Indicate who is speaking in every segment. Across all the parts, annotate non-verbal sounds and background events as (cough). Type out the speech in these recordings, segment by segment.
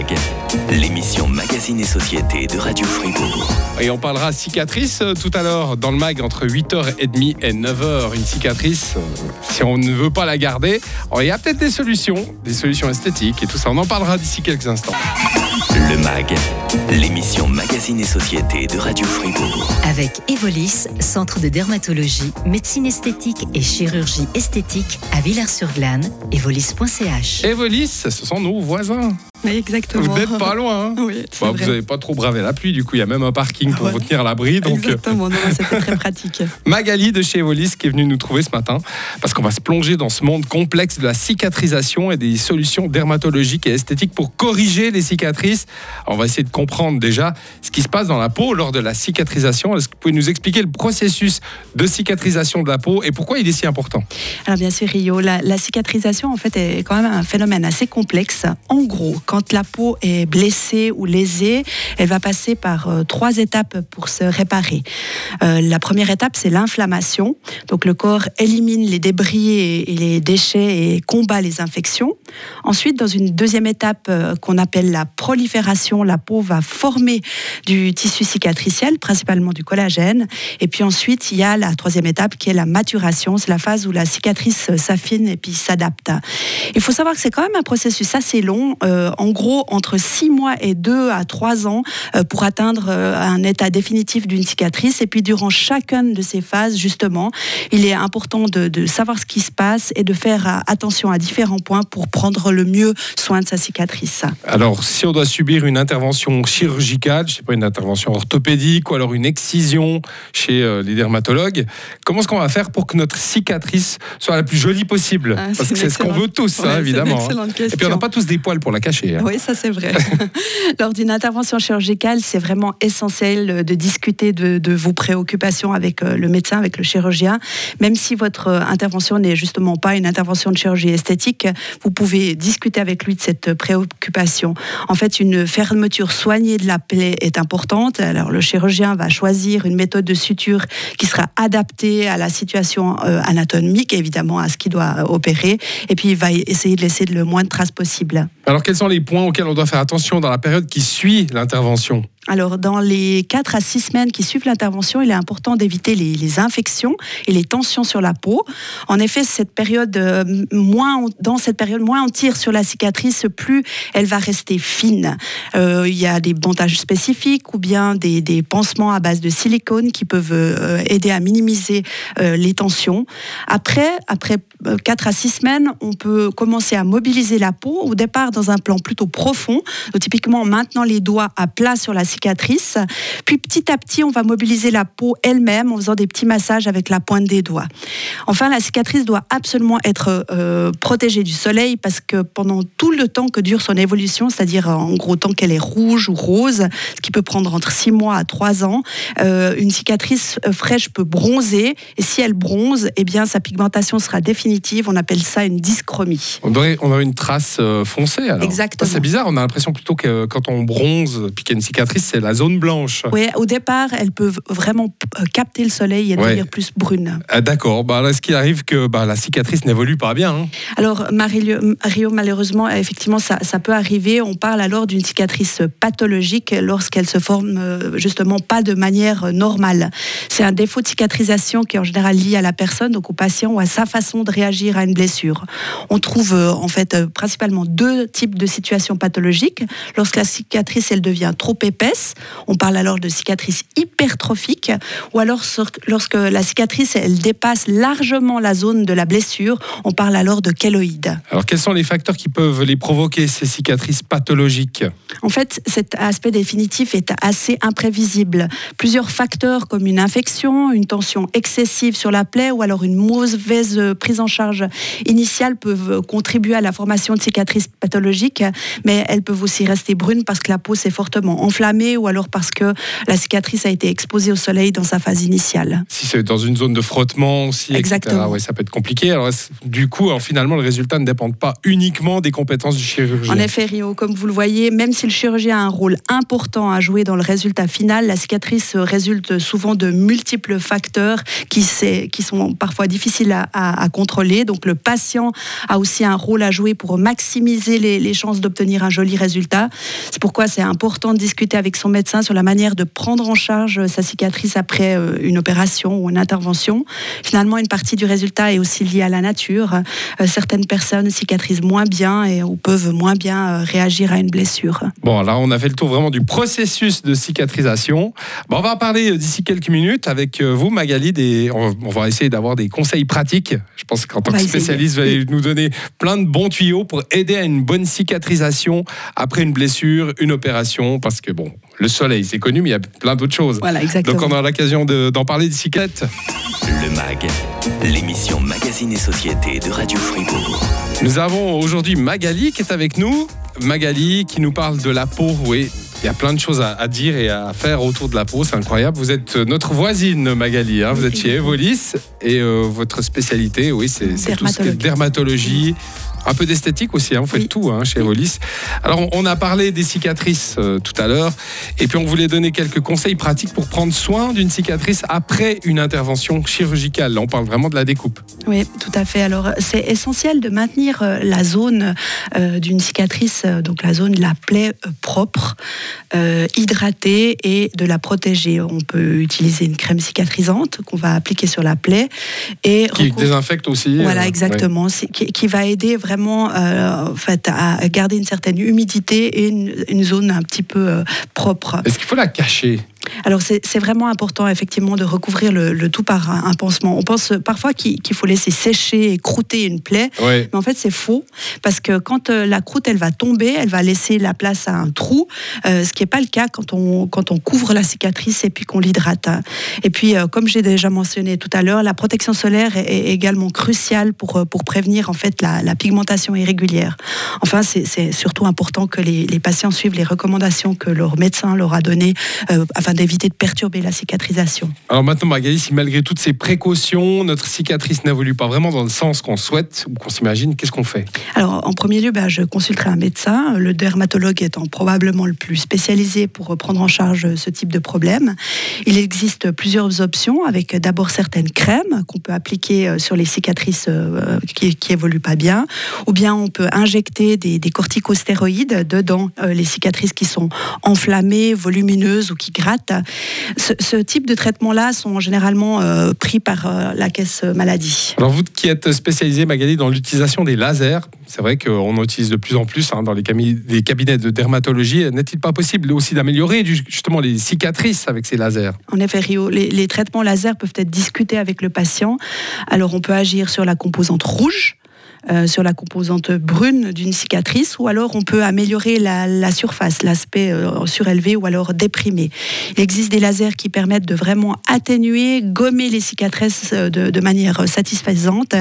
Speaker 1: MAG, l'émission Magazine et Société de Radio Fribourg.
Speaker 2: Et on parlera cicatrice euh, tout à l'heure dans le mag entre 8h30 et 9h. Une cicatrice, euh, si on ne veut pas la garder, il y a peut-être des solutions, des solutions esthétiques et tout ça. On en parlera d'ici quelques instants.
Speaker 1: Le MAG, l'émission Magazine et Société de Radio Fribourg.
Speaker 3: Avec Evolis, centre de dermatologie, médecine esthétique et chirurgie esthétique à Villars-sur-Glane, evolis.ch.
Speaker 2: Evolis, ce sont nos voisins.
Speaker 4: Oui, exactement.
Speaker 2: Vous n'êtes pas loin. hein (laughs)
Speaker 4: Oui,
Speaker 2: Bah, vous n'avez pas trop bravé la pluie, du coup, il y a même un parking pour
Speaker 4: Ouais.
Speaker 2: vous tenir à l'abri. Donc, euh,
Speaker 4: Exactement, c'était très pratique. (laughs)
Speaker 2: Magali de chez Evolis qui est venue nous trouver ce matin parce qu'on va se plonger dans ce monde complexe de la cicatrisation et des solutions dermatologiques et esthétiques pour corriger les cicatrices. On va essayer de comprendre déjà ce qui se passe dans la peau lors de la cicatrisation. Est-ce que vous pouvez nous expliquer le processus de cicatrisation de la peau et pourquoi il est si important?
Speaker 4: Alors bien sûr, Rio, la, la cicatrisation en fait est quand même un phénomène assez complexe. En gros, quand la peau est blessée ou lésée, elle va passer par euh, trois étapes pour se réparer. Euh, la première étape, c'est l'inflammation. Donc le corps élimine les débris et, les déchets et combat les infections. Ensuite, dans une deuxième étape euh, qu'on appelle la prolifération, la peau va former du tissu cicatriciel, principalement du collagène. Et puis ensuite, il y a la troisième étape qui est la maturation. C'est la phase où la cicatrice s'affine et puis s'adapte. Il faut savoir que c'est quand même un processus assez long, euh, en gros entre 6 mois et 2 à 3 ans euh, pour atteindre euh, un état définitif d'une cicatrice. Et puis durant chacune de ces phases, justement, il est important de, de savoir ce qui se passe et de faire euh, attention à différents points pour prendre le mieux soin de sa cicatrice.
Speaker 2: Alors, si on doit subir une intervention chirurgicale, je sais pas, une intervention orthopédique ou alors une excision chez les dermatologues, comment est-ce qu'on va faire pour que notre cicatrice soit la plus jolie possible?
Speaker 4: Ah,
Speaker 2: Parce que c'est ce qu'on veut tous, hein,
Speaker 4: Ouais,
Speaker 2: évidemment. hein.
Speaker 4: excellente
Speaker 2: Et puis, on n'a pas tous des poils pour la cacher. Hein.
Speaker 4: Oui, ça c'est vrai. (laughs) Lors d'une intervention chirurgicale, c'est vraiment essentiel de discuter de, de vos préoccupations avec euh, le médecin, avec le chirurgien. Même si votre euh, intervention n'est justement pas une intervention de chirurgie esthétique, vous pouvez discuter avec lui de cette préoccupation. En fait, une fermeture soignée de la plaie est importante. Alors, le chirurgien va choisir une méthode de suture qui sera adaptée à la situation euh, anatomique, évidemment, à ce qu'il doit opérer. Et puis, il va essayer de laisser le moins de traces possible.
Speaker 2: Alors, quels sont les points auxquels on doit faire attention dans la période qui suit l'intervention
Speaker 4: Alors, dans les 4 à 6 semaines qui suivent l'intervention, il est important d'éviter les, infections et les tensions sur la peau. En effet, cette période, euh, moins dans cette période, moins on tire sur la cicatrice, plus elle va rester fine. Euh, il y a des bandages spécifiques ou bien des, pansements à base de silicone qui peuvent euh, aider à minimiser les tensions. Après, après 4 à 6 semaines, on peut commencer à mobiliser la peau, au départ dans un plan plutôt profond, donc typiquement en maintenant les doigts à plat sur la cicatrice. Puis petit à petit, on va mobiliser la peau elle-même en faisant des petits massages avec la pointe des doigts. Enfin, la cicatrice doit absolument être euh, protégée du soleil parce que pendant tout le temps que dure son évolution, c'est-à-dire en gros tant qu'elle est rouge ou rose, ce qui peut prendre entre 6 mois à 3 ans, euh, une cicatrice euh, fraîche peut bronzer et si elle bronze, eh bien sa pigmentation sera définitive. On appelle ça une dyschromie.
Speaker 2: on aurait, on aurait une trace euh, foncée. Alors.
Speaker 4: Exactement.
Speaker 2: C'est bizarre, on a l'impression plutôt que quand on bronze puis qu'il y a une cicatrice, (laughs) c'est la zone blanche.
Speaker 4: Oui, au départ, elle peut vraiment euh, capter le soleil et
Speaker 2: Ouais.
Speaker 4: devenir plus brune.
Speaker 2: Ah, D'accord, bah, là, ce qui arrive que bah, la cicatrice n'évolue pas bien. hein.
Speaker 4: Alors, Marie- Rio, malheureusement, effectivement, ça, ça peut arriver. On parle alors d'une cicatrice pathologique lorsqu'elle se forme euh, justement pas de manière euh, normale. C'est un défaut de cicatrisation qui est en général lié à la personne, donc au patient ou à sa façon de réagir à une blessure. On trouve en fait principalement deux types de situations pathologiques. Lorsque la cicatrice elle devient trop épaisse, on parle alors de cicatrice hypertrophique, ou alors lorsque la cicatrice elle dépasse largement la zone de la blessure, on parle alors de kéloïde.
Speaker 2: Alors, quels sont les facteurs qui peuvent les provoquer, ces cicatrices pathologiques?
Speaker 4: En fait, cet aspect définitif est assez imprévisible. Plusieurs facteurs comme une infection, une tension excessive sur la plaie ou alors une mauvaise prise en charge initiale peuvent contribuer à la formation de cicatrices pathologiques, mais elles peuvent aussi rester brunes parce que la peau s'est fortement enflammée ou alors parce que la cicatrice a été exposée au soleil dans sa phase initiale.
Speaker 2: Si c'est dans une zone de frottement aussi,
Speaker 4: Exactement.
Speaker 2: etc., ouais, ça peut être compliqué. Alors, du coup, alors, finalement, le résultat ne dépend pas uniquement des compétences du chirurgien?
Speaker 4: En effet, Rio, comme vous le voyez, même si le chirurgien a un rôle important à jouer dans le résultat final, la cicatrice résulte souvent de multiples facteurs qui, sont parfois difficiles à, à- à contrôler. Donc le patient a aussi un rôle à jouer pour maximiser les, les chances d'obtenir un joli résultat. C'est pourquoi c'est important de discuter avec son médecin sur la manière de prendre en charge sa cicatrice après euh, une opération ou une intervention. Finalement, une partie du résultat est aussi liée à la nature. Euh, certaines personnes cicatrisent moins bien et ou peuvent moins bien euh, réagir à une blessure.
Speaker 2: Bon, là, on a fait le tour vraiment du processus de cicatrisation. Bon, on va en parler euh, d'ici quelques minutes avec euh, vous, Magali. Des... On va essayer d'avoir des conseils pratiques. Je pense qu'en tant que spécialiste, vous allez nous donner plein de bons tuyaux pour aider à une bonne cicatrisation après une blessure, une opération. Parce que, bon, le soleil, c'est connu, mais il y a plein d'autres choses.
Speaker 4: Voilà, exactement.
Speaker 2: Donc, on aura l'occasion de- d'en parler d'ici quelques
Speaker 1: Le MAG, l'émission Magazine et Société de Radio Fribourg.
Speaker 2: Nous avons aujourd'hui Magali qui est avec nous. Magali qui nous parle de la peau. Oui, il y a plein de choses à, à dire et à faire autour de la peau. C'est incroyable. Vous êtes notre voisine, Magali. hein. Vous êtes chez Evolis et euh, votre spécialité, oui, c'est c'est tout ce qui est dermatologie. Un peu d'esthétique aussi, hein. vous faites
Speaker 4: Oui.
Speaker 2: tout hein, chez Evolis. Alors, on- a parlé des cicatrices euh, tout à l'heure, et puis on voulait donner quelques conseils pratiques pour prendre soin d'une cicatrice après une intervention chirurgicale. Là, on parle vraiment de la découpe.
Speaker 4: Oui, tout à fait. Alors, c'est essentiel de maintenir euh, la zone euh, d'une cicatrice, donc la zone de la plaie propre, hydratée et de la protéger. On peut utiliser une crème cicatrisante qu'on va appliquer sur la plaie et
Speaker 2: Qui désinfecte aussi.
Speaker 4: Voilà, exactement. Qui, qui va aider vraiment euh, en fait, à garder une certaine humidité et une, zone un petit peu euh, propre.
Speaker 2: Est-ce qu'il faut la cacher?
Speaker 4: Alors c'est vraiment important effectivement de recouvrir le, le tout par un, un pansement. On pense parfois qu'il faut laisser sécher et croûter une plaie.
Speaker 2: Ouais.
Speaker 4: Mais en fait, c'est faux parce que quand euh, la croûte elle va tomber, elle va laisser la place à un trou, euh, ce qui n'est pas le cas quand on, quand on couvre la cicatrice et puis qu'on l'hydrate. Et puis, euh, comme j'ai déjà mentionné tout à l'heure, la protection solaire est, est également cruciale pour, pour prévenir en fait la, la pigmentation irrégulière. Enfin, c'est surtout important que les, les patients suivent les recommandations que leur médecin leur a données afin d'éviter de perturber la cicatrisation.
Speaker 2: Alors maintenant, Magali, si malgré toutes ces précautions, notre cicatrice n'évolue pas vraiment dans le sens qu'on souhaite ou qu'on s'imagine, qu'est-ce qu'on fait?
Speaker 4: Alors, en premier lieu, bah, je consulterai un médecin, le dermatologue étant probablement le plus spécialisé pour prendre en charge ce type de problème. Il existe plusieurs options, avec d'abord certaines crèmes qu'on peut appliquer euh, sur les cicatrices euh, qui, qui évoluent pas bien, ou bien on peut injecter des, des corticostéroïdes dedans euh, les cicatrices qui sont enflammées, volumineuses ou qui grattent. Ce, ce type de traitements-là sont généralement euh, pris par euh, la caisse maladie.
Speaker 2: Alors vous qui êtes spécialisé, Magali, dans l'utilisation des lasers, c'est vrai qu'on en utilise de plus en plus hein, dans les, cabinets de dermatologie. N'est-il pas possible aussi d'améliorer justement les cicatrices avec ces lasers?
Speaker 4: En effet, Rio, les, les traitements laser peuvent être discutés avec le patient. Alors, on peut agir sur la composante rouge. Euh, sur la composante brune d'une cicatrice, ou alors on peut améliorer la, la surface, l'aspect euh, surélevé ou alors déprimé. Il existe des lasers qui permettent de vraiment atténuer, gommer les cicatrices euh, de, de manière satisfaisante,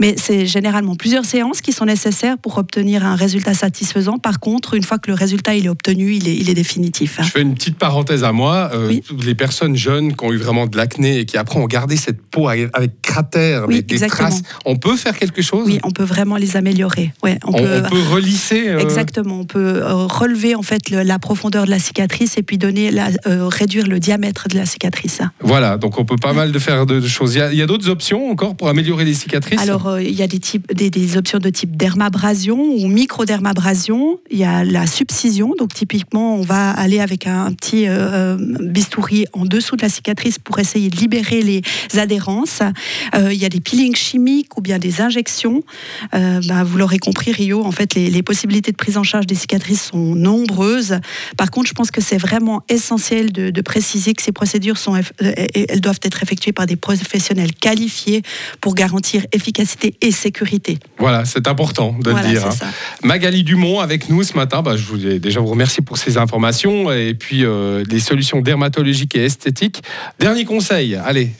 Speaker 4: mais c'est généralement plusieurs séances qui sont nécessaires pour obtenir un résultat satisfaisant. Par contre, une fois que le résultat il est obtenu, il est, il est définitif.
Speaker 2: Je fais une petite parenthèse à moi. Euh,
Speaker 4: Oui.
Speaker 2: Les personnes jeunes qui ont eu vraiment de l'acné et qui après ont gardé cette peau avec, cratères,
Speaker 4: Oui,
Speaker 2: des, traces, on peut faire quelque chose?
Speaker 4: Oui, on peut vraiment les améliorer. Ouais, on,
Speaker 2: on,
Speaker 4: peut,
Speaker 2: on peut relisser euh,
Speaker 4: Exactement, on peut euh, relever en fait le- la profondeur de la cicatrice et puis donner la, euh, réduire le diamètre de la cicatrice.
Speaker 2: Voilà, donc on peut pas mal de faire de, de choses. Il y a, d'autres options encore pour améliorer les cicatrices
Speaker 4: Alors euh, il y a des, types, des, des options de type dermabrasion ou microdermabrasion. Il y a la subcision, donc typiquement on va aller avec un, un petit bistouri en dessous de la cicatrice pour essayer de libérer les adhérences. Il y a des peelings chimiques ou bien des injections. Euh, ben, vous l'aurez compris, Rio, en fait, les, les possibilités de prise en charge des cicatrices sont nombreuses. Par contre, je pense que c'est vraiment essentiel de, de préciser que ces procédures sont, euh, elles doivent être effectuées par des professionnels qualifiés pour garantir efficacité et sécurité.
Speaker 2: Voilà, c'est important de
Speaker 4: voilà,
Speaker 2: le dire. hein. Magali Dumont avec nous ce matin. Bah, je voulais déjà vous remercier pour ces informations et puis euh, les solutions dermatologiques et esthétiques. Dernier conseil, allez,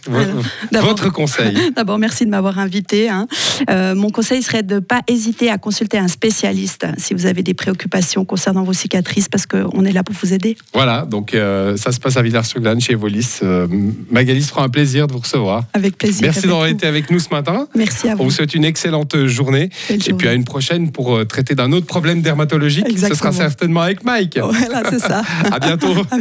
Speaker 4: Alors,
Speaker 2: votre conseil. (laughs)
Speaker 4: D'abord, merci de m'avoir invité. hein. Euh, mon conseil, conseil serait de ne pas hésiter à consulter un spécialiste si vous avez des préoccupations concernant vos cicatrices, parce qu'on est là pour vous aider.
Speaker 2: Voilà, donc euh, ça se passe à Villars-sur-Glane chez Evolis. Euh, Magali se fera un plaisir de vous recevoir.
Speaker 4: Avec plaisir.
Speaker 2: Merci d'avoir
Speaker 4: vous.
Speaker 2: été avec nous ce matin.
Speaker 4: Merci à
Speaker 2: On
Speaker 4: vous.
Speaker 2: vous souhaite une excellente journée.
Speaker 4: Belle
Speaker 2: Et puis à une prochaine pour euh, traiter d'un autre problème dermatologique. Ce sera
Speaker 4: Exactement.
Speaker 2: certainement avec Mike.
Speaker 4: Voilà, c'est ça. (laughs)
Speaker 2: À bientôt. (laughs)